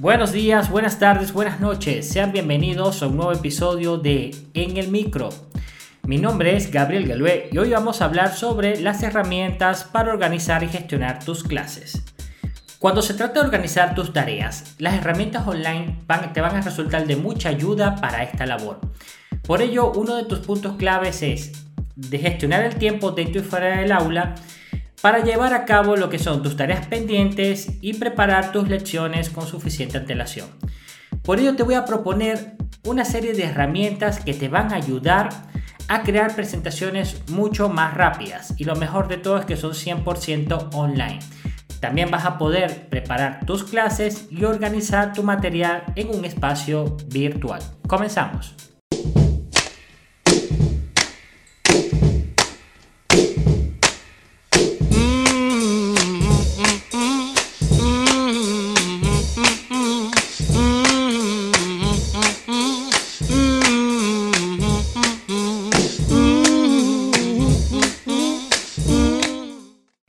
Buenos días, buenas tardes, buenas noches. Sean bienvenidos a un nuevo episodio de En el Micro. Mi nombre es Gabriel Galué y hoy vamos a hablar sobre las herramientas para organizar y gestionar tus clases. Cuando se trata de organizar tus tareas, las herramientas online te van a resultar de mucha ayuda para esta labor. Por ello, uno de tus puntos claves es de gestionar el tiempo dentro y fuera del aula para llevar a cabo lo que son tus tareas pendientes y preparar tus lecciones con suficiente antelación. Por ello te voy a proponer una serie de herramientas que te van a ayudar a crear presentaciones mucho más rápidas y lo mejor de todo es que son 100% online. También vas a poder preparar tus clases y organizar tu material en un espacio virtual. Comenzamos.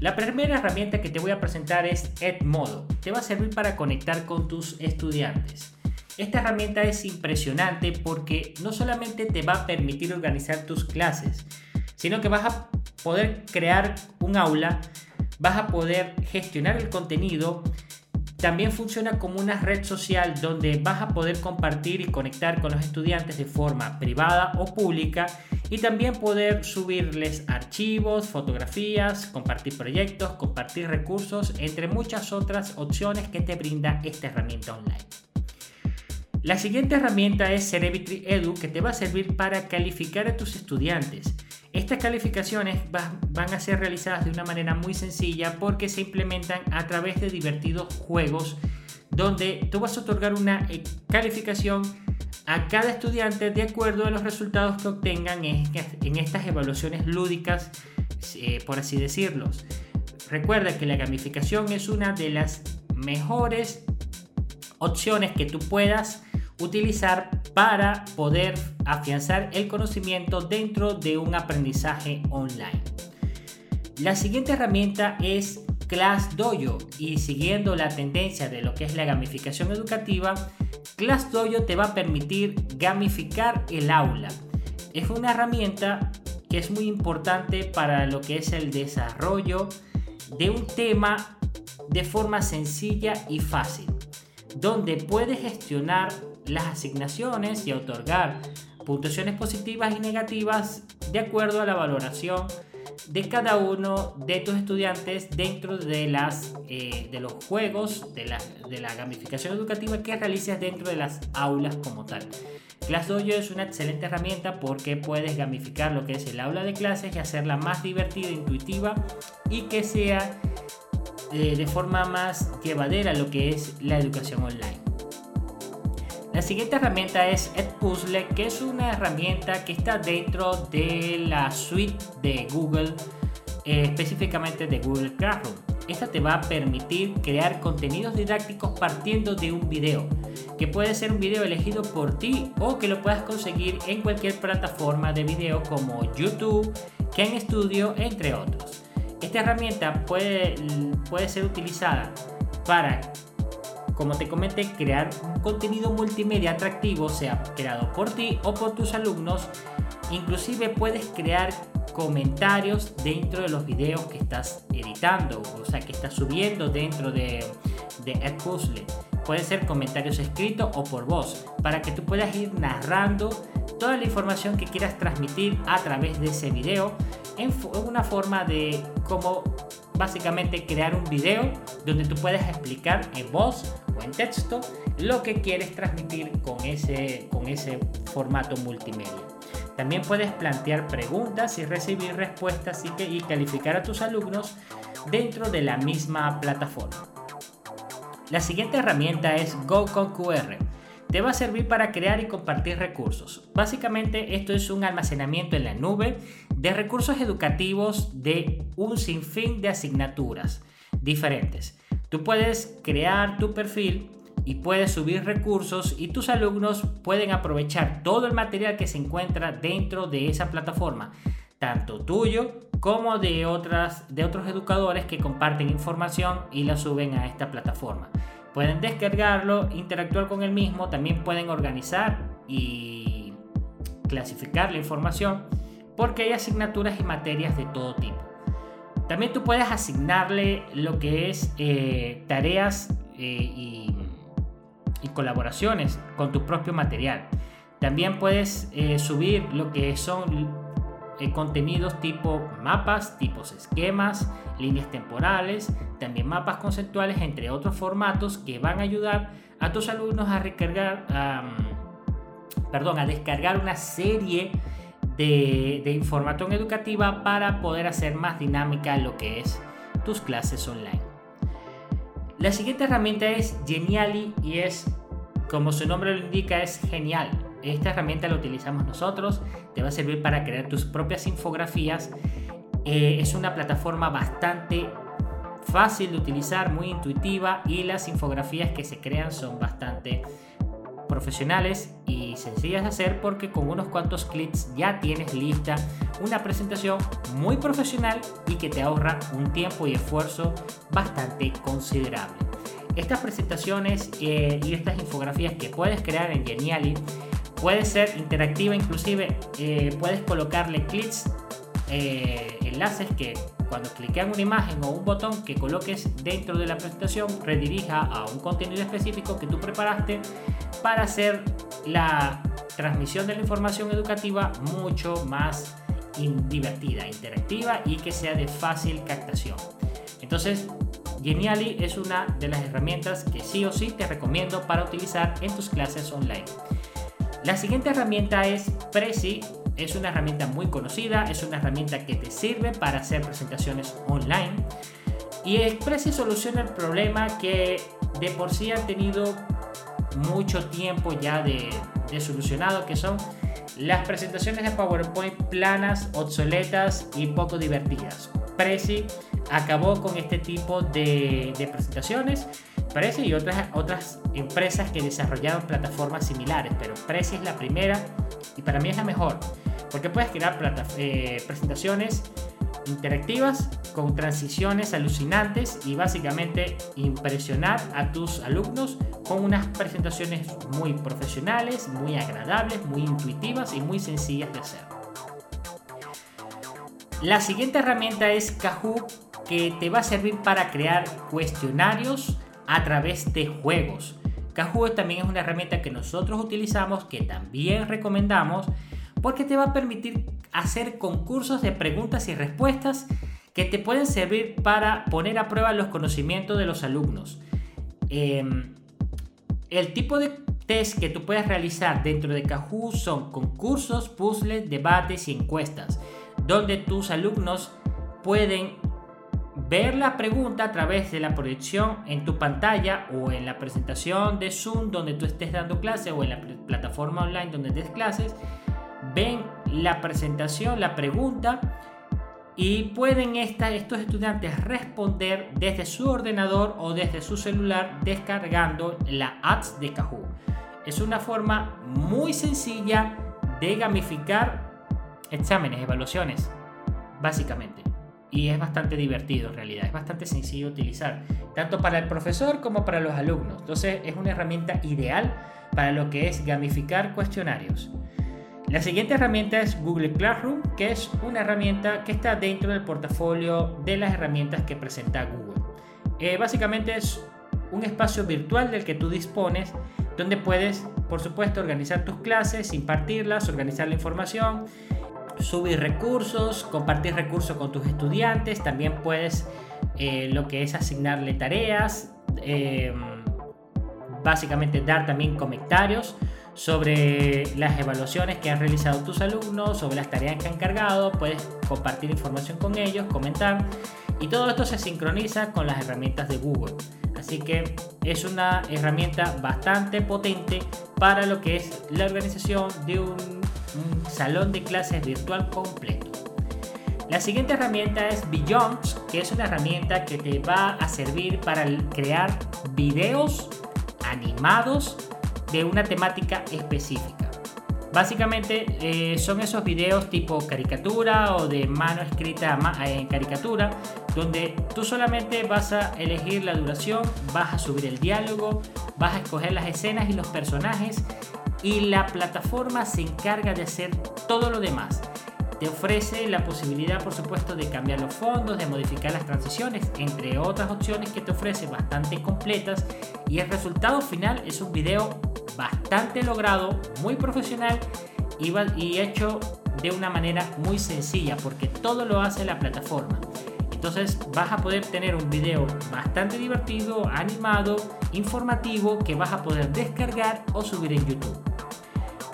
La primera herramienta que te voy a presentar es Edmodo. Te va a servir para conectar con tus estudiantes. Esta herramienta es impresionante porque no solamente te va a permitir organizar tus clases, sino que vas a poder crear un aula, vas a poder gestionar el contenido, también funciona como una red social donde vas a poder compartir y conectar con los estudiantes de forma privada o pública y también poder subirles archivos, fotografías, compartir proyectos, compartir recursos, entre muchas otras opciones que te brinda esta herramienta online. La siguiente herramienta es Cerebitry Edu que te va a servir para calificar a tus estudiantes. Estas calificaciones van a ser realizadas de una manera muy sencilla porque se implementan a través de divertidos juegos donde tú vas a otorgar una eh, calificación a cada estudiante de acuerdo a los resultados que obtengan en estas evaluaciones lúdicas, eh, por así decirlo. Recuerda que la gamificación es una de las mejores opciones que tú puedas utilizar para poder afianzar el conocimiento dentro de un aprendizaje online. La siguiente herramienta es ClassDojo y siguiendo la tendencia de lo que es la gamificación educativa, ClassDojo te va a permitir gamificar el aula. Es una herramienta que es muy importante para lo que es el desarrollo de un tema de forma sencilla y fácil, donde puedes gestionar las asignaciones y otorgar puntuaciones positivas y negativas de acuerdo a la valoración de cada uno de tus estudiantes dentro de, las, eh, de los juegos, de la, de la gamificación educativa que realices dentro de las aulas como tal. ClassDojo es una excelente herramienta porque puedes gamificar lo que es el aula de clases y hacerla más divertida, intuitiva y que sea eh, de forma más llevadera lo que es la educación online. La siguiente herramienta es Edpuzzle, que es una herramienta que está dentro de la suite de Google, eh, específicamente de Google Classroom. Esta te va a permitir crear contenidos didácticos partiendo de un video, que puede ser un video elegido por ti o que lo puedas conseguir en cualquier plataforma de video como YouTube, Ken Studio, entre otros. Esta herramienta puede, puede ser utilizada para como te comenté, crear un contenido multimedia atractivo, sea creado por ti o por tus alumnos. Inclusive puedes crear comentarios dentro de los videos que estás editando, o sea, que estás subiendo dentro de, de. Pueden ser comentarios escritos o por voz, para que tú puedas ir narrando toda la información que quieras transmitir a través de ese video en una forma de cómo básicamente crear un video donde tú puedes explicar en voz o en texto lo que quieres transmitir con ese, con ese formato multimedia. También puedes plantear preguntas y recibir respuestas y, y calificar a tus alumnos dentro de la misma plataforma. La siguiente herramienta es GoConQR te va a servir para crear y compartir recursos. Básicamente esto es un almacenamiento en la nube de recursos educativos de un sinfín de asignaturas diferentes. Tú puedes crear tu perfil y puedes subir recursos y tus alumnos pueden aprovechar todo el material que se encuentra dentro de esa plataforma, tanto tuyo como de, otras, de otros educadores que comparten información y la suben a esta plataforma. Pueden descargarlo, interactuar con el mismo, también pueden organizar y clasificar la información porque hay asignaturas y materias de todo tipo. También tú puedes asignarle lo que es eh, tareas eh, y, colaboraciones con tu propio material. También puedes eh, subir lo que son contenidos tipo mapas, tipos esquemas, líneas temporales, también mapas conceptuales, entre otros formatos que van a ayudar a tus alumnos a perdón, a descargar una serie de, de, información educativa para poder hacer más dinámica lo que es tus clases online. La siguiente herramienta es Geniali y es, como su nombre lo indica, es genial. Esta herramienta la utilizamos nosotros, te va a servir para crear tus propias infografías. Eh, es una plataforma bastante fácil de utilizar, muy intuitiva y las infografías que se crean son bastante profesionales y sencillas de hacer porque con unos cuantos clics ya tienes lista una presentación muy profesional y que te ahorra un tiempo y esfuerzo bastante considerable. Estas presentaciones eh, y estas infografías que puedes crear en Geniali puede ser interactiva inclusive eh, puedes colocarle clics eh, enlaces que cuando cliquean una imagen o un botón que coloques dentro de la presentación redirija a un contenido específico que tú preparaste para hacer la transmisión de la información educativa mucho más divertida, interactiva y que sea de fácil captación. Entonces, Geniali es una de las herramientas que sí o sí te recomiendo para utilizar en tus clases online. La siguiente herramienta es Prezi es una herramienta muy conocida, es una herramienta que te sirve para hacer presentaciones online. Y Express soluciona el problema que de por sí han tenido mucho tiempo ya de, solucionado, que son las presentaciones de PowerPoint planas, obsoletas y poco divertidas. Prezi acabó con este tipo de, de presentaciones. Prezi y otras, otras empresas que desarrollaron plataformas similares, pero Prezi es la primera y para mí es la mejor. Porque puedes crear eh, presentaciones interactivas con transiciones alucinantes y básicamente impresionar a tus alumnos con unas presentaciones muy profesionales, muy agradables, muy intuitivas y muy sencillas de hacer. La siguiente herramienta es Kahoot que te va a servir para crear cuestionarios a través de juegos. Kahoot también es una herramienta que nosotros utilizamos, que también recomendamos porque te va a permitir hacer concursos de preguntas y respuestas que te pueden servir para poner a prueba los conocimientos de los alumnos. Em, el tipo de test que tú puedes realizar dentro de Kahoot son concursos, puzzles, debates y encuestas, donde tus alumnos pueden ver la pregunta a través de la proyección en tu pantalla o en la presentación de Zoom donde tú estés dando clase o en la plataforma online donde des clases ven la presentación, la pregunta y pueden estos estudiantes responder desde su ordenador o desde su celular descargando la apps de Kahoot. Es una forma muy sencilla de gamificar exámenes, evaluaciones, básicamente. Y es bastante divertido en realidad, es bastante sencillo de utilizar, tanto para el profesor como para los alumnos. Entonces es una herramienta ideal para lo que es gamificar cuestionarios. La siguiente herramienta es Google Classroom, que es una herramienta que está dentro del portafolio de las herramientas que presenta Google. Eh, básicamente es un espacio virtual del que tú dispones, donde puedes, por supuesto, organizar tus clases, impartirlas, organizar la información, subir recursos, compartir recursos con tus estudiantes, también puedes eh, lo que es asignarle tareas, eh, básicamente dar también comentarios sobre las evaluaciones que han realizado tus alumnos, sobre las tareas que han cargado, puedes compartir información con ellos, comentar y todo esto se sincroniza con las herramientas de Google. Así que es una herramienta bastante potente para lo que es la organización de un, un salón de clases virtual completo. La siguiente herramienta es Beyond, que es una herramienta que te va a servir para crear videos animados de una temática específica. Básicamente eh, son esos videos tipo caricatura o de mano escrita en caricatura, donde tú solamente vas a elegir la duración, vas a subir el diálogo, vas a escoger las escenas y los personajes y la plataforma se encarga de hacer todo lo demás. Te ofrece la posibilidad, por supuesto, de cambiar los fondos, de modificar las transiciones, entre otras opciones que te ofrece bastante completas. Y el resultado final es un video bastante logrado, muy profesional y, hecho de una manera muy sencilla, porque todo lo hace la plataforma. Entonces vas a poder tener un video bastante divertido, animado, informativo que vas a poder descargar o subir en YouTube.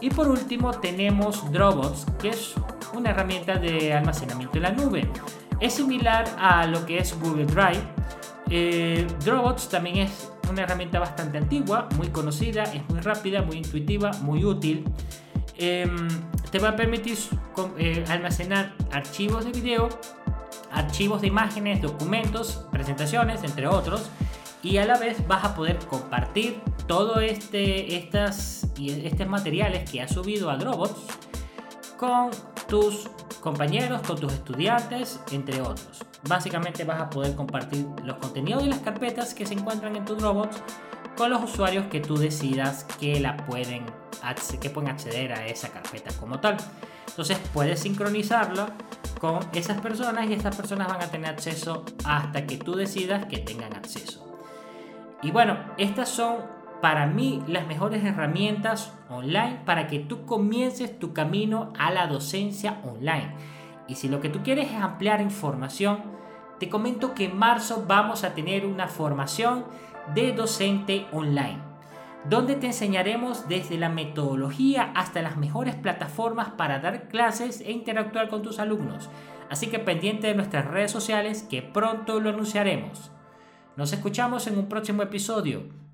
Y por último tenemos Dropbox, que es una herramienta de almacenamiento en la nube. Es similar a lo que es Google Drive. Eh, Dropbox también es una herramienta bastante antigua, muy conocida, es muy rápida, muy intuitiva, muy útil. Em, te va a permitir eh, almacenar archivos de video, archivos de imágenes, documentos, presentaciones, entre otros. Y a la vez vas a poder compartir todo este, estas, estos materiales que has subido a Dropbox con tus compañeros, con tus estudiantes, entre otros. Básicamente vas a poder compartir los contenidos de las carpetas que se encuentran en tu Dropbox con los usuarios que tú decidas que la pueden que pueden acceder a esa carpeta como tal. Entonces puedes sincronizarla con esas personas y esas personas van a tener acceso hasta que tú decidas que tengan acceso. Y bueno, estas son para mí las mejores herramientas online para que tú comiences tu camino a la docencia online. Y si lo que tú quieres es ampliar información, te comento que en marzo vamos a tener una formación de docente online, donde te enseñaremos desde la metodología hasta las mejores plataformas para dar clases e interactuar con tus alumnos. Así que pendiente de nuestras redes sociales que pronto lo anunciaremos. Nos escuchamos en un próximo episodio.